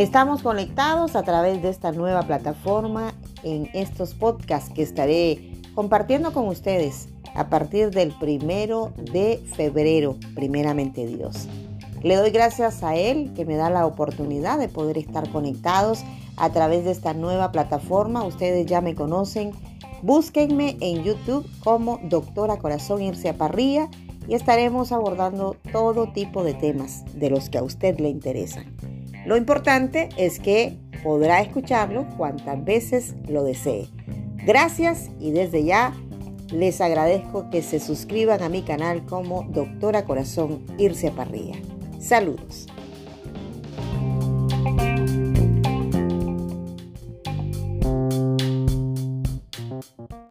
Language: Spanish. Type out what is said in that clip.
Estamos conectados a través de esta nueva plataforma en estos podcasts que estaré compartiendo con ustedes a partir del primero de febrero, primeramente Dios. Le doy gracias a Él que me da la oportunidad de poder estar conectados a través de esta nueva plataforma. Ustedes ya me conocen. Búsquenme en YouTube como Doctora Corazón Irse Parrilla y estaremos abordando todo tipo de temas de los que a usted le interesan. Lo importante es que podrá escucharlo cuantas veces lo desee. Gracias y desde ya les agradezco que se suscriban a mi canal como Doctora Corazón Irse Parrilla. Saludos.